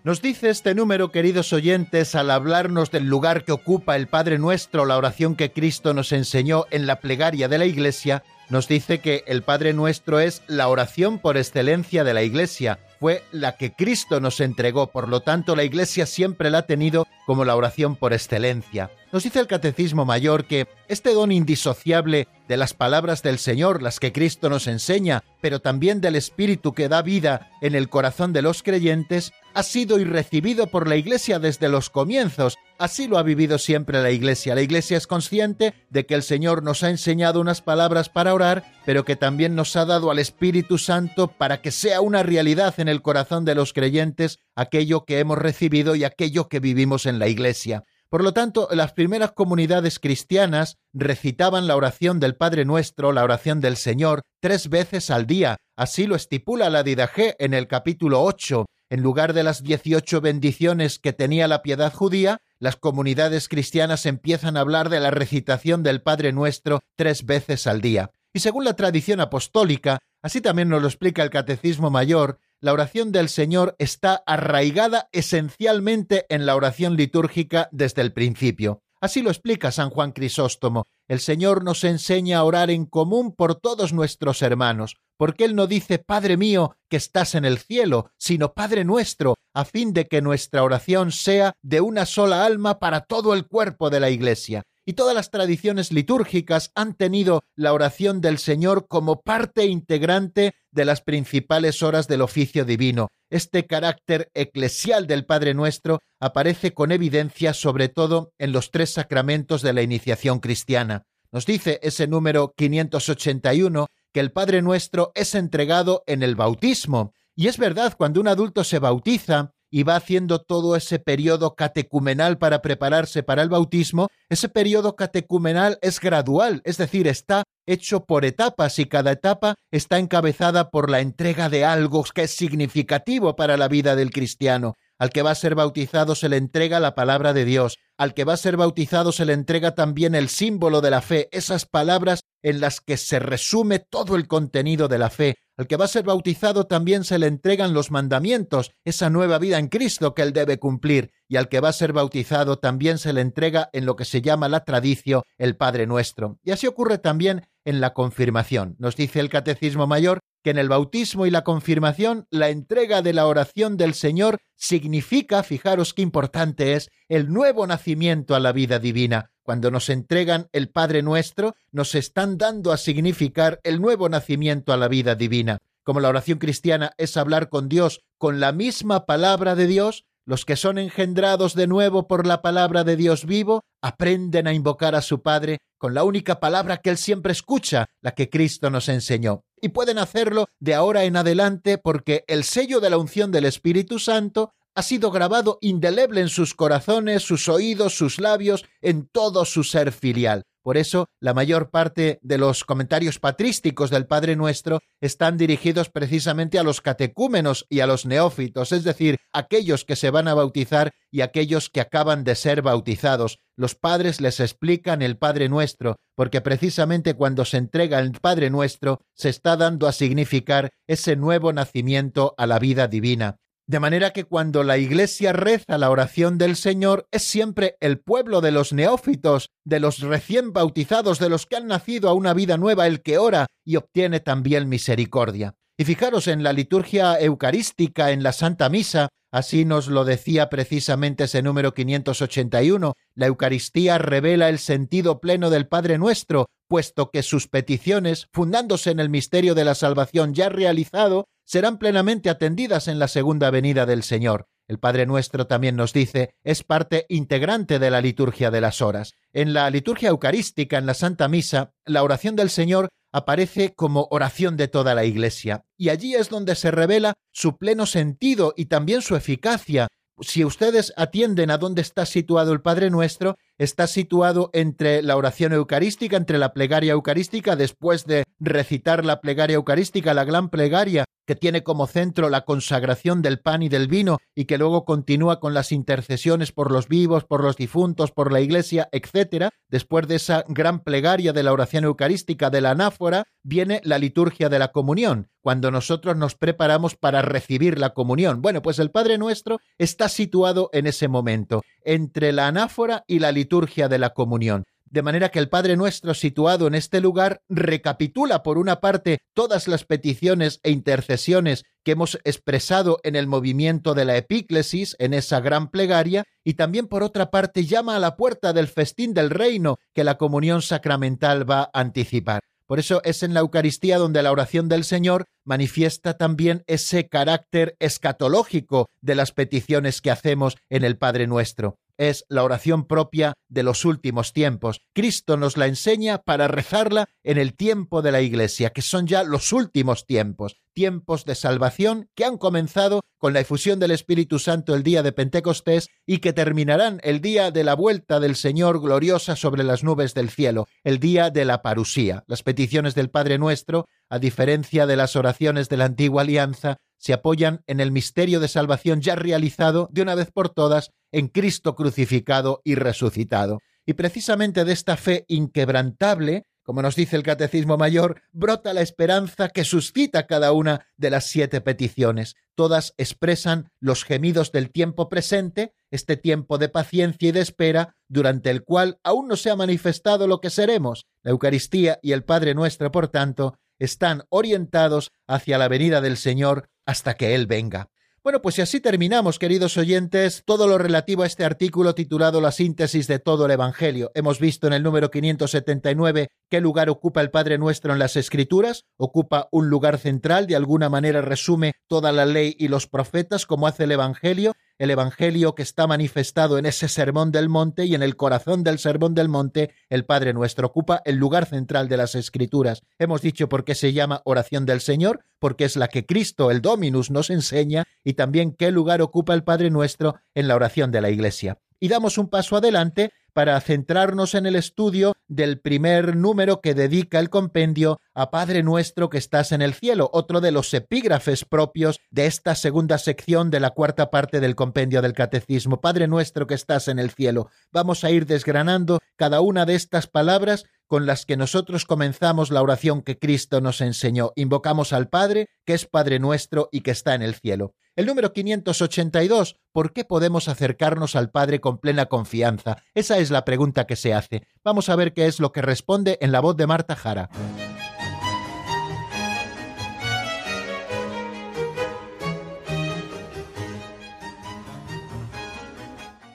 Speaker 1: Nos dice este número, queridos oyentes, al hablarnos del lugar que ocupa el Padre Nuestro, la oración que Cristo nos enseñó en la plegaria de la Iglesia, nos dice que el Padre Nuestro es la oración por excelencia de la Iglesia, fue la que Cristo nos entregó, por lo tanto la Iglesia siempre la ha tenido como la oración por excelencia. Nos dice el Catecismo Mayor que este don indisociable de las palabras del Señor, las que Cristo nos enseña, pero también del Espíritu que da vida en el corazón de los creyentes, ha sido y recibido por la Iglesia desde los comienzos. Así lo ha vivido siempre la Iglesia. La Iglesia es consciente de que el Señor nos ha enseñado unas palabras para orar, pero que también nos ha dado al Espíritu Santo para que sea una realidad en el corazón de los creyentes aquello que hemos recibido y aquello que vivimos en la Iglesia. Por lo tanto, las primeras comunidades cristianas recitaban la oración del Padre Nuestro, la oración del Señor, tres veces al día. Así lo estipula la Didaje en el capítulo 8. En lugar de las dieciocho bendiciones que tenía la piedad judía, las comunidades cristianas empiezan a hablar de la recitación del Padre Nuestro tres veces al día. Y según la tradición apostólica, así también nos lo explica el Catecismo Mayor, la oración del Señor está arraigada esencialmente en la oración litúrgica desde el principio. Así lo explica San Juan Crisóstomo. El Señor nos enseña a orar en común por todos nuestros hermanos, porque Él no dice Padre mío que estás en el cielo, sino Padre nuestro, a fin de que nuestra oración sea de una sola alma para todo el cuerpo de la Iglesia y todas las tradiciones litúrgicas han tenido la oración del Señor como parte integrante de las principales horas del oficio divino. Este carácter eclesial del Padre Nuestro aparece con evidencia sobre todo en los tres sacramentos de la iniciación cristiana. Nos dice ese número 581 el Padre Nuestro es entregado en el bautismo. Y es verdad, cuando un adulto se bautiza, y va haciendo todo ese periodo catecumenal para prepararse para el bautismo, ese periodo catecumenal es gradual, es decir, está hecho por etapas y cada etapa está encabezada por la entrega de algo que es significativo para la vida del cristiano. Al que va a ser bautizado se le entrega la palabra de Dios. Al que va a ser bautizado se le entrega también el símbolo de la fe, esas palabras en las que se resume todo el contenido de la fe. Al que va a ser bautizado también se le entregan los mandamientos, esa nueva vida en Cristo que él debe cumplir, y al que va a ser bautizado también se le entrega en lo que se llama la tradición el Padre Nuestro. Y así ocurre también en la confirmación. Nos dice el Catecismo Mayor que en el bautismo y la confirmación la entrega de la oración del Señor significa, fijaros qué importante es, el nuevo nacimiento a la vida divina. Cuando nos entregan el Padre nuestro, nos están dando a significar el nuevo nacimiento a la vida divina. como la oración cristiana es hablar con Dios con la misma palabra de Dios, los que son engendrados de nuevo por la palabra de Dios vivo aprenden a invocar a su Padre con la única palabra que Él siempre escucha, la que Cristo nos enseñó. Y pueden hacerlo de ahora en adelante porque el sello de la unción del Espíritu Santo ha sido grabado indeleble en sus corazones, sus oídos, sus labios, en todo su ser filial. Por eso, la mayor parte de los comentarios patrísticos del Padre Nuestro están dirigidos precisamente a los catecúmenos y a los neófitos, es decir, aquellos que se van a bautizar y aquellos que acaban de ser bautizados. Los padres les explican el Padre Nuestro, porque precisamente cuando se entrega el Padre Nuestro se está dando a significar ese nuevo nacimiento a la vida divina. De manera que cuando la Iglesia reza la oración del Señor, es siempre el pueblo de los neófitos, de los recién bautizados, de los que han nacido a una vida nueva, el que ora y obtiene también misericordia. Y fijaros en la liturgia eucarística, en la Santa Misa, así nos lo decía precisamente ese número 581, la Eucaristía revela el sentido pleno del Padre nuestro, puesto que sus peticiones, fundándose en el misterio de la salvación ya realizado, serán plenamente atendidas en la segunda venida del Señor. El Padre Nuestro también nos dice, es parte integrante de la liturgia de las horas. En la liturgia eucarística, en la Santa Misa, la oración del Señor aparece como oración de toda la Iglesia, y allí es donde se revela su pleno sentido y también su eficacia. Si ustedes atienden a dónde está situado el Padre Nuestro, está situado entre la oración eucarística, entre la plegaria eucarística, después de recitar la plegaria eucarística, la gran plegaria, que tiene como centro la consagración del pan y del vino y que luego continúa con las intercesiones por los vivos, por los difuntos, por la iglesia, etc. Después de esa gran plegaria de la oración eucarística de la anáfora, viene la liturgia de la comunión, cuando nosotros nos preparamos para recibir la comunión. Bueno, pues el Padre Nuestro está situado en ese momento, entre la anáfora y la liturgia de la comunión de manera que el Padre Nuestro situado en este lugar recapitula por una parte todas las peticiones e intercesiones que hemos expresado en el movimiento de la epíclesis, en esa gran plegaria, y también por otra parte llama a la puerta del festín del reino que la comunión sacramental va a anticipar. Por eso es en la Eucaristía donde la oración del Señor manifiesta también ese carácter escatológico de las peticiones que hacemos en el Padre Nuestro es la oración propia de los últimos tiempos. Cristo nos la enseña para rezarla en el tiempo de la Iglesia, que son ya los últimos tiempos, tiempos de salvación que han comenzado con la efusión del Espíritu Santo el día de Pentecostés y que terminarán el día de la vuelta del Señor gloriosa sobre las nubes del cielo, el día de la parusía. Las peticiones del Padre nuestro, a diferencia de las oraciones de la antigua alianza, se apoyan en el misterio de salvación ya realizado de una vez por todas en Cristo crucificado y resucitado. Y precisamente de esta fe inquebrantable, como nos dice el Catecismo Mayor, brota la esperanza que suscita cada una de las siete peticiones. Todas expresan los gemidos del tiempo presente, este tiempo de paciencia y de espera, durante el cual aún no se ha manifestado lo que seremos. La Eucaristía y el Padre nuestro, por tanto, están orientados hacia la venida del Señor hasta que Él venga. Bueno, pues si así terminamos, queridos oyentes, todo lo relativo a este artículo titulado La síntesis de todo el Evangelio. Hemos visto en el número 579 qué lugar ocupa el Padre Nuestro en las Escrituras. Ocupa un lugar central, de alguna manera resume toda la ley y los profetas, como hace el Evangelio el Evangelio que está manifestado en ese Sermón del Monte y en el corazón del Sermón del Monte, el Padre Nuestro ocupa el lugar central de las Escrituras. Hemos dicho por qué se llama oración del Señor, porque es la que Cristo, el Dominus, nos enseña, y también qué lugar ocupa el Padre Nuestro en la oración de la Iglesia. Y damos un paso adelante para centrarnos en el estudio del primer número que dedica el compendio a Padre nuestro que estás en el cielo, otro de los epígrafes propios de esta segunda sección de la cuarta parte del compendio del Catecismo. Padre nuestro que estás en el cielo. Vamos a ir desgranando cada una de estas palabras con las que nosotros comenzamos la oración que Cristo nos enseñó. Invocamos al Padre, que es Padre nuestro y que está en el cielo. El número 582, ¿por qué podemos acercarnos al Padre con plena confianza? Esa es la pregunta que se hace. Vamos a ver qué es lo que responde en la voz de Marta Jara.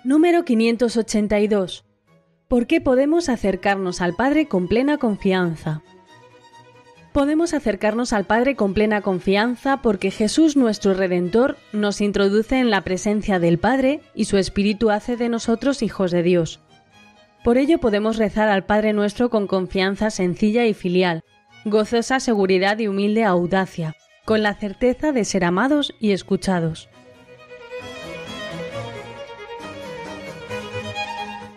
Speaker 3: Número 582. ¿Por qué podemos acercarnos al Padre con plena confianza? Podemos acercarnos al Padre con plena confianza porque Jesús nuestro Redentor nos introduce en la presencia del Padre y su Espíritu hace de nosotros hijos de Dios. Por ello podemos rezar al Padre nuestro con confianza sencilla y filial, gozosa seguridad y humilde audacia, con la certeza de ser amados y escuchados.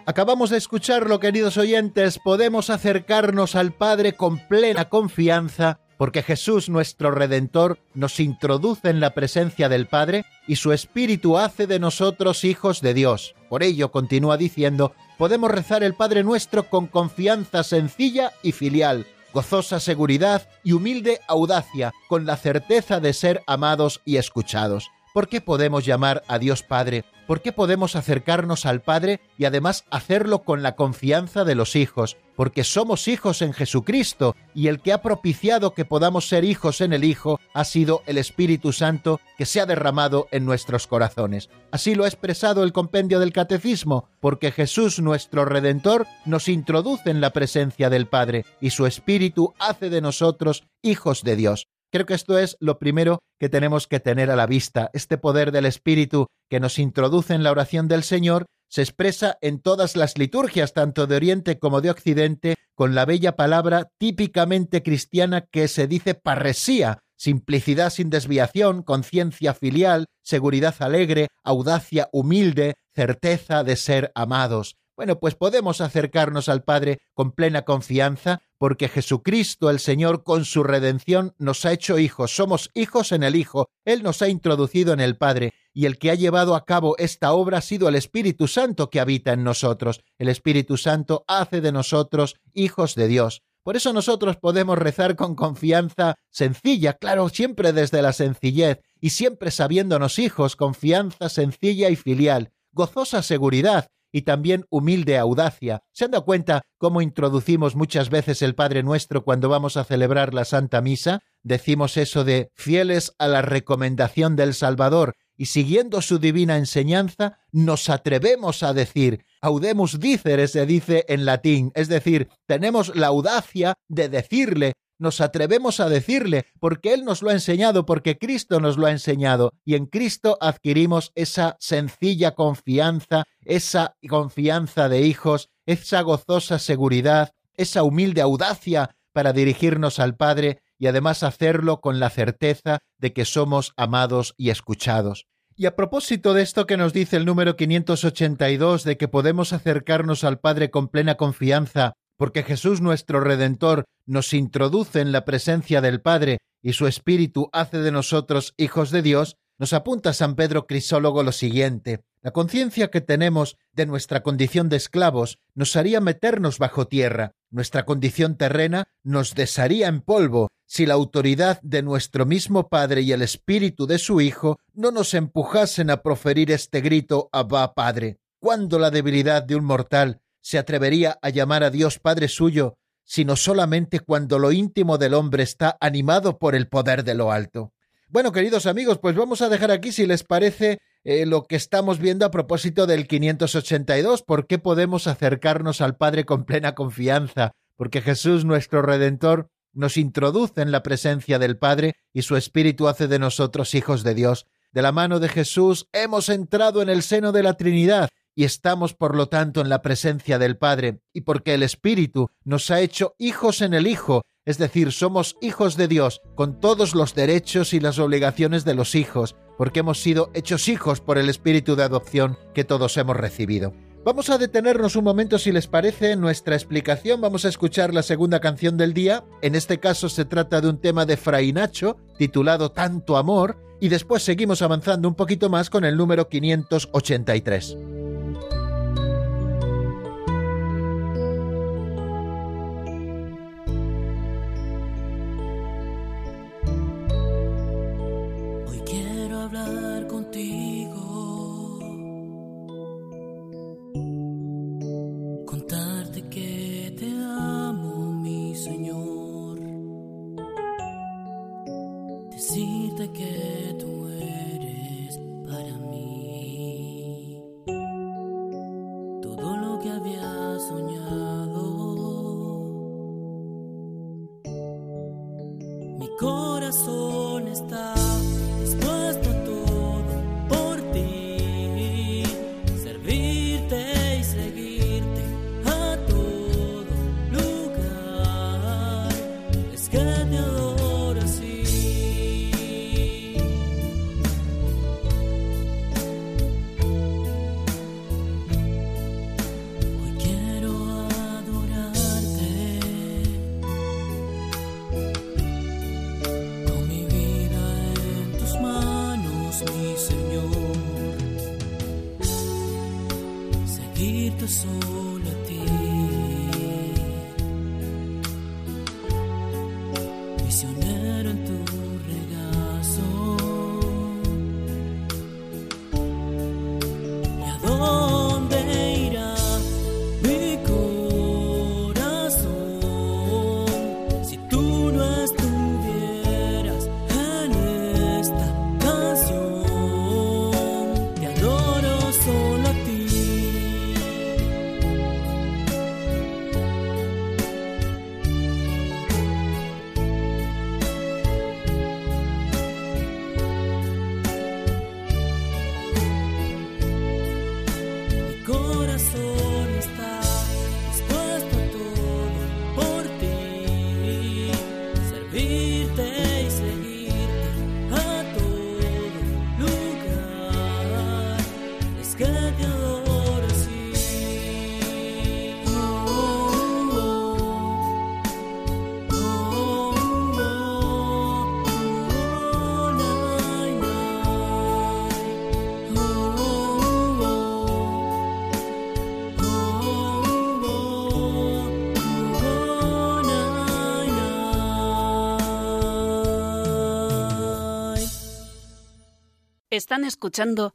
Speaker 1: Acabamos de escucharlo, queridos oyentes, podemos acercarnos al Padre con plena confianza, porque Jesús nuestro Redentor nos introduce en la presencia del Padre y su Espíritu hace de nosotros hijos de Dios. Por ello, continúa diciendo, podemos rezar el Padre nuestro con confianza sencilla y filial, gozosa seguridad y humilde audacia, con la certeza de ser amados y escuchados. ¿Por qué podemos llamar a Dios Padre? ¿Por qué podemos acercarnos al Padre y además hacerlo con la confianza de los hijos? Porque somos hijos en Jesucristo y el que ha propiciado que podamos ser hijos en el Hijo ha sido el Espíritu Santo que se ha derramado en nuestros corazones. Así lo ha expresado el compendio del Catecismo, porque Jesús nuestro Redentor nos introduce en la presencia del Padre y su Espíritu hace de nosotros hijos de Dios. Creo que esto es lo primero que tenemos que tener a la vista. Este poder del Espíritu que nos introduce en la oración del Señor se expresa en todas las liturgias, tanto de Oriente como de Occidente, con la bella palabra típicamente cristiana que se dice parresía, simplicidad sin desviación, conciencia filial, seguridad alegre, audacia humilde, certeza de ser amados. Bueno, pues podemos acercarnos al Padre con plena confianza, porque Jesucristo el Señor con su redención nos ha hecho hijos, somos hijos en el Hijo, Él nos ha introducido en el Padre, y el que ha llevado a cabo esta obra ha sido el Espíritu Santo que habita en nosotros. El Espíritu Santo hace de nosotros hijos de Dios. Por eso nosotros podemos rezar con confianza sencilla, claro, siempre desde la sencillez, y siempre sabiéndonos hijos, confianza sencilla y filial, gozosa seguridad, y también humilde audacia. ¿Se han dado cuenta cómo introducimos muchas veces el Padre Nuestro cuando vamos a celebrar la Santa Misa? Decimos eso de fieles a la recomendación del Salvador y siguiendo su divina enseñanza, nos atrevemos a decir, audemus dicere se dice en latín, es decir, tenemos la audacia de decirle nos atrevemos a decirle, porque Él nos lo ha enseñado, porque Cristo nos lo ha enseñado, y en Cristo adquirimos esa sencilla confianza, esa confianza de hijos, esa gozosa seguridad, esa humilde audacia para dirigirnos al Padre y además hacerlo con la certeza de que somos amados y escuchados. Y a propósito de esto que nos dice el número 582 de que podemos acercarnos al Padre con plena confianza porque Jesús nuestro Redentor nos introduce en la presencia del Padre y su Espíritu hace de nosotros hijos de Dios, nos apunta San Pedro Crisólogo lo siguiente. La conciencia que tenemos de nuestra condición de esclavos nos haría meternos bajo tierra. Nuestra condición terrena nos desharía en polvo si la autoridad de nuestro mismo Padre y el Espíritu de su Hijo no nos empujasen a proferir este grito Abba Padre. Cuando la debilidad de un mortal se atrevería a llamar a Dios Padre suyo, sino solamente cuando lo íntimo del hombre está animado por el poder de lo alto. Bueno, queridos amigos, pues vamos a dejar aquí, si les parece, eh, lo que estamos viendo a propósito del 582, por qué podemos acercarnos al Padre con plena confianza, porque Jesús nuestro Redentor nos introduce en la presencia del Padre y su Espíritu hace de nosotros hijos de Dios. De la mano de Jesús hemos entrado en el seno de la Trinidad y estamos por lo tanto en la presencia del Padre, y porque el Espíritu nos ha hecho hijos en el Hijo, es decir, somos hijos de Dios, con todos los derechos y las obligaciones de los hijos, porque hemos sido hechos hijos por el Espíritu de adopción que todos hemos recibido. Vamos a detenernos un momento si les parece en nuestra explicación. Vamos a escuchar la segunda canción del día. En este caso se trata de un tema de Fray Nacho, titulado Tanto Amor, y después seguimos avanzando un poquito más con el número 583.
Speaker 4: Están escuchando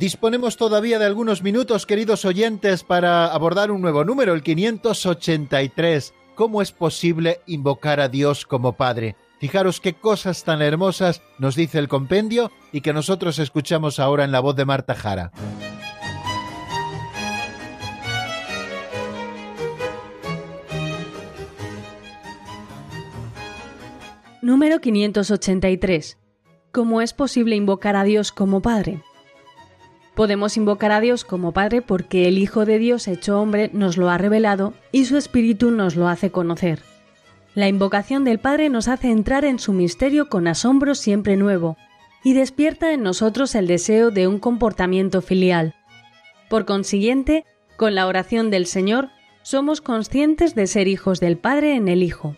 Speaker 1: Disponemos todavía de algunos minutos, queridos oyentes, para abordar un nuevo número, el 583. ¿Cómo es posible invocar a Dios como Padre? Fijaros qué cosas tan hermosas nos dice el compendio y que nosotros escuchamos ahora en la voz de Marta Jara.
Speaker 3: Número 583. ¿Cómo es posible invocar a Dios como Padre? Podemos invocar a Dios como Padre porque el Hijo de Dios hecho hombre nos lo ha revelado y su Espíritu nos lo hace conocer. La invocación del Padre nos hace entrar en su misterio con asombro siempre nuevo y despierta en nosotros el deseo de un comportamiento filial. Por consiguiente, con la oración del Señor, somos conscientes de ser hijos del Padre en el Hijo.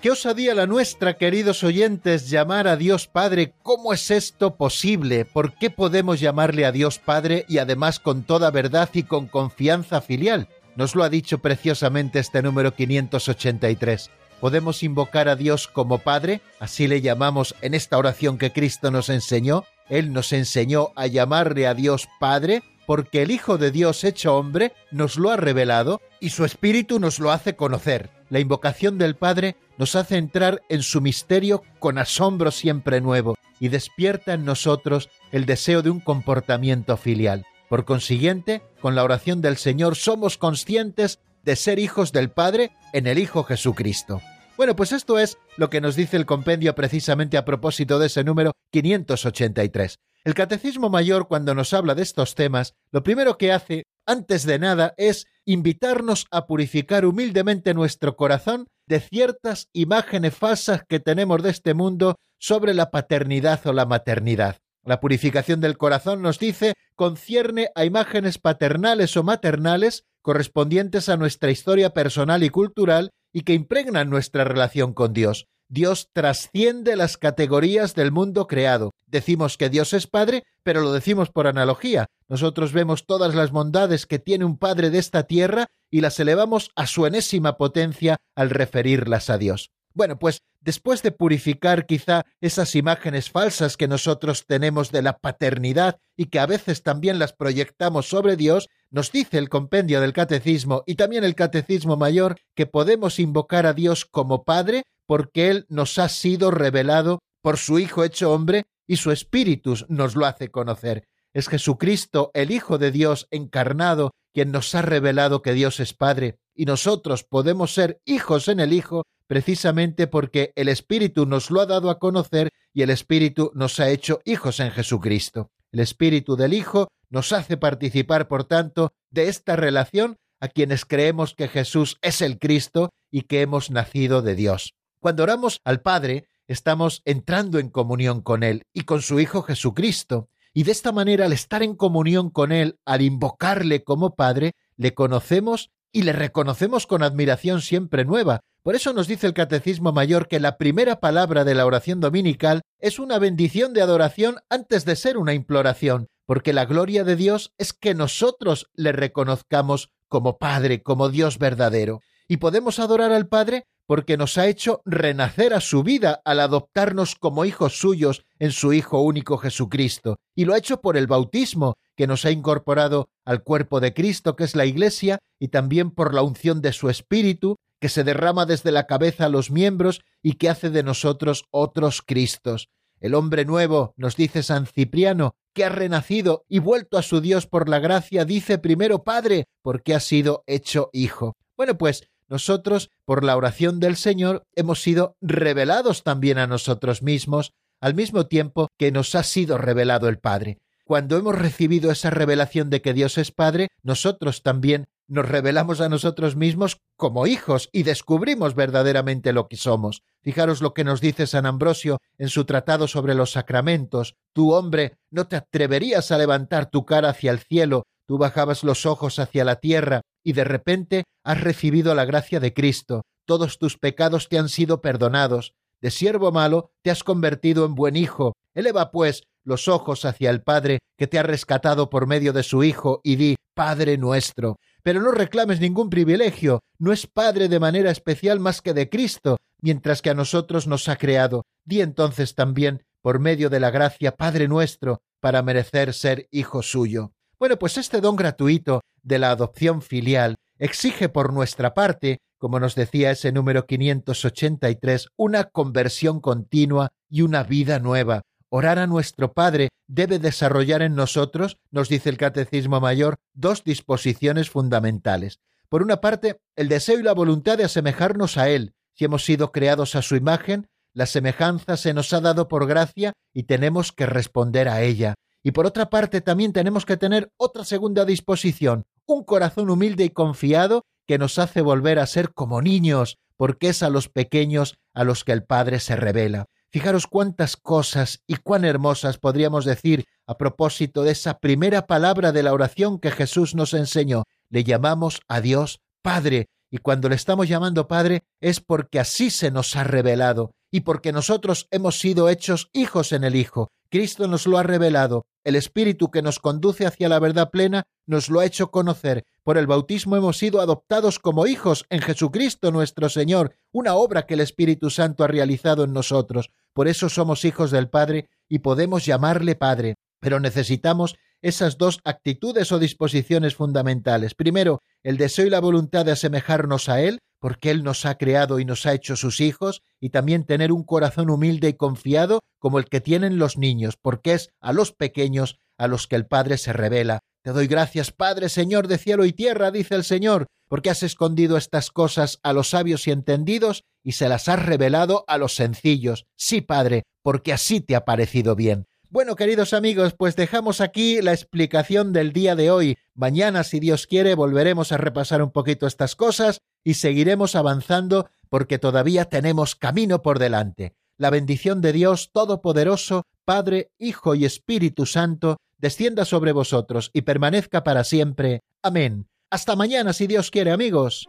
Speaker 1: Qué osadía la nuestra, queridos oyentes, llamar a Dios Padre. ¿Cómo es esto posible? ¿Por qué podemos llamarle a Dios Padre y además con toda verdad y con confianza filial? Nos lo ha dicho preciosamente este número 583. Podemos invocar a Dios como Padre, así le llamamos en esta oración que Cristo nos enseñó. Él nos enseñó a llamarle a Dios Padre porque el Hijo de Dios hecho hombre nos lo ha revelado y su Espíritu nos lo hace conocer. La invocación del Padre nos hace entrar en su misterio con asombro siempre nuevo y despierta en nosotros el deseo de un comportamiento filial. Por consiguiente, con la oración del Señor somos conscientes de ser hijos del Padre en el Hijo Jesucristo. Bueno, pues esto es lo que nos dice el compendio precisamente a propósito de ese número 583. El Catecismo Mayor, cuando nos habla de estos temas, lo primero que hace, antes de nada, es invitarnos a purificar humildemente nuestro corazón de ciertas imágenes falsas que tenemos de este mundo sobre la paternidad o la maternidad. La purificación del corazón, nos dice, concierne a imágenes paternales o maternales correspondientes a nuestra historia personal y cultural y que impregnan nuestra relación con Dios. Dios trasciende las categorías del mundo creado. Decimos que Dios es Padre, pero lo decimos por analogía. Nosotros vemos todas las bondades que tiene un Padre de esta tierra y las elevamos a su enésima potencia al referirlas a Dios. Bueno, pues después de purificar quizá esas imágenes falsas que nosotros tenemos de la paternidad y que a veces también las proyectamos sobre Dios, nos dice el compendio del catecismo y también el catecismo mayor que podemos invocar a Dios como Padre porque Él nos ha sido revelado por su Hijo hecho hombre y su Espíritu nos lo hace conocer. Es Jesucristo, el Hijo de Dios encarnado, quien nos ha revelado que Dios es Padre, y nosotros podemos ser hijos en el Hijo precisamente porque el Espíritu nos lo ha dado a conocer y el Espíritu nos ha hecho hijos en Jesucristo. El Espíritu del Hijo nos hace participar, por tanto, de esta relación a quienes creemos que Jesús es el Cristo y que hemos nacido de Dios. Cuando oramos al Padre, estamos entrando en comunión con Él y con su Hijo Jesucristo, y de esta manera, al estar en comunión con Él, al invocarle como Padre, le conocemos y le reconocemos con admiración siempre nueva. Por eso nos dice el Catecismo Mayor que la primera palabra de la oración dominical es una bendición de adoración antes de ser una imploración, porque la gloria de Dios es que nosotros le reconozcamos como Padre, como Dios verdadero. Y podemos adorar al Padre porque nos ha hecho renacer a su vida al adoptarnos como hijos suyos en su Hijo único Jesucristo, y lo ha hecho por el bautismo, que nos ha incorporado al cuerpo de Cristo, que es la Iglesia, y también por la unción de su Espíritu, que se derrama desde la cabeza a los miembros y que hace de nosotros otros Cristos. El hombre nuevo, nos dice San Cipriano, que ha renacido y vuelto a su Dios por la gracia, dice primero Padre, porque ha sido hecho Hijo. Bueno, pues nosotros, por la oración del Señor, hemos sido revelados también a nosotros mismos, al mismo tiempo que nos ha sido revelado el Padre. Cuando hemos recibido esa revelación de que Dios es Padre, nosotros también nos revelamos a nosotros mismos como hijos y descubrimos verdaderamente lo que somos. Fijaros lo que nos dice San Ambrosio en su tratado sobre los sacramentos. Tú, hombre, no te atreverías a levantar tu cara hacia el cielo, tú bajabas los ojos hacia la tierra y de repente has recibido la gracia de Cristo, todos tus pecados te han sido perdonados, de siervo malo te has convertido en buen hijo. Eleva, pues, los ojos hacia el Padre que te ha rescatado por medio de su Hijo y di, Padre nuestro. Pero no reclames ningún privilegio, no es Padre de manera especial más que de Cristo, mientras que a nosotros nos ha creado. Di entonces también, por medio de la gracia, Padre nuestro, para merecer ser hijo suyo. Bueno, pues este don gratuito de la adopción filial exige por nuestra parte, como nos decía ese número 583, una conversión continua y una vida nueva. Orar a nuestro Padre debe desarrollar en nosotros, nos dice el Catecismo Mayor, dos disposiciones fundamentales. Por una parte, el deseo y la voluntad de asemejarnos a Él. Si hemos sido creados a su imagen, la semejanza se nos ha dado por gracia y tenemos que responder a ella. Y por otra parte también tenemos que tener otra segunda disposición, un corazón humilde y confiado que nos hace volver a ser como niños, porque es a los pequeños a los que el Padre se revela. Fijaros cuántas cosas y cuán hermosas podríamos decir a propósito de esa primera palabra de la oración que Jesús nos enseñó. Le llamamos a Dios Padre, y cuando le estamos llamando Padre es porque así se nos ha revelado y porque nosotros hemos sido hechos hijos en el Hijo. Cristo nos lo ha revelado. El Espíritu que nos conduce hacia la verdad plena nos lo ha hecho conocer. Por el bautismo hemos sido adoptados como hijos en Jesucristo nuestro Señor, una obra que el Espíritu Santo ha realizado en nosotros. Por eso somos hijos del Padre y podemos llamarle Padre. Pero necesitamos esas dos actitudes o disposiciones fundamentales. Primero, el deseo y la voluntad de asemejarnos a Él, porque Él nos ha creado y nos ha hecho sus hijos, y también tener un corazón humilde y confiado como el que tienen los niños, porque es a los pequeños a los que el Padre se revela. Te doy gracias, Padre, Señor de cielo y tierra, dice el Señor, porque has escondido estas cosas a los sabios y entendidos y se las has revelado a los sencillos. Sí, Padre, porque así te ha parecido bien. Bueno, queridos amigos, pues dejamos aquí la explicación del día de hoy. Mañana, si Dios quiere, volveremos a repasar un poquito estas cosas y seguiremos avanzando porque todavía tenemos camino por delante. La bendición de Dios Todopoderoso, Padre, Hijo y Espíritu Santo, descienda sobre vosotros y permanezca para siempre. Amén. Hasta mañana, si Dios quiere, amigos.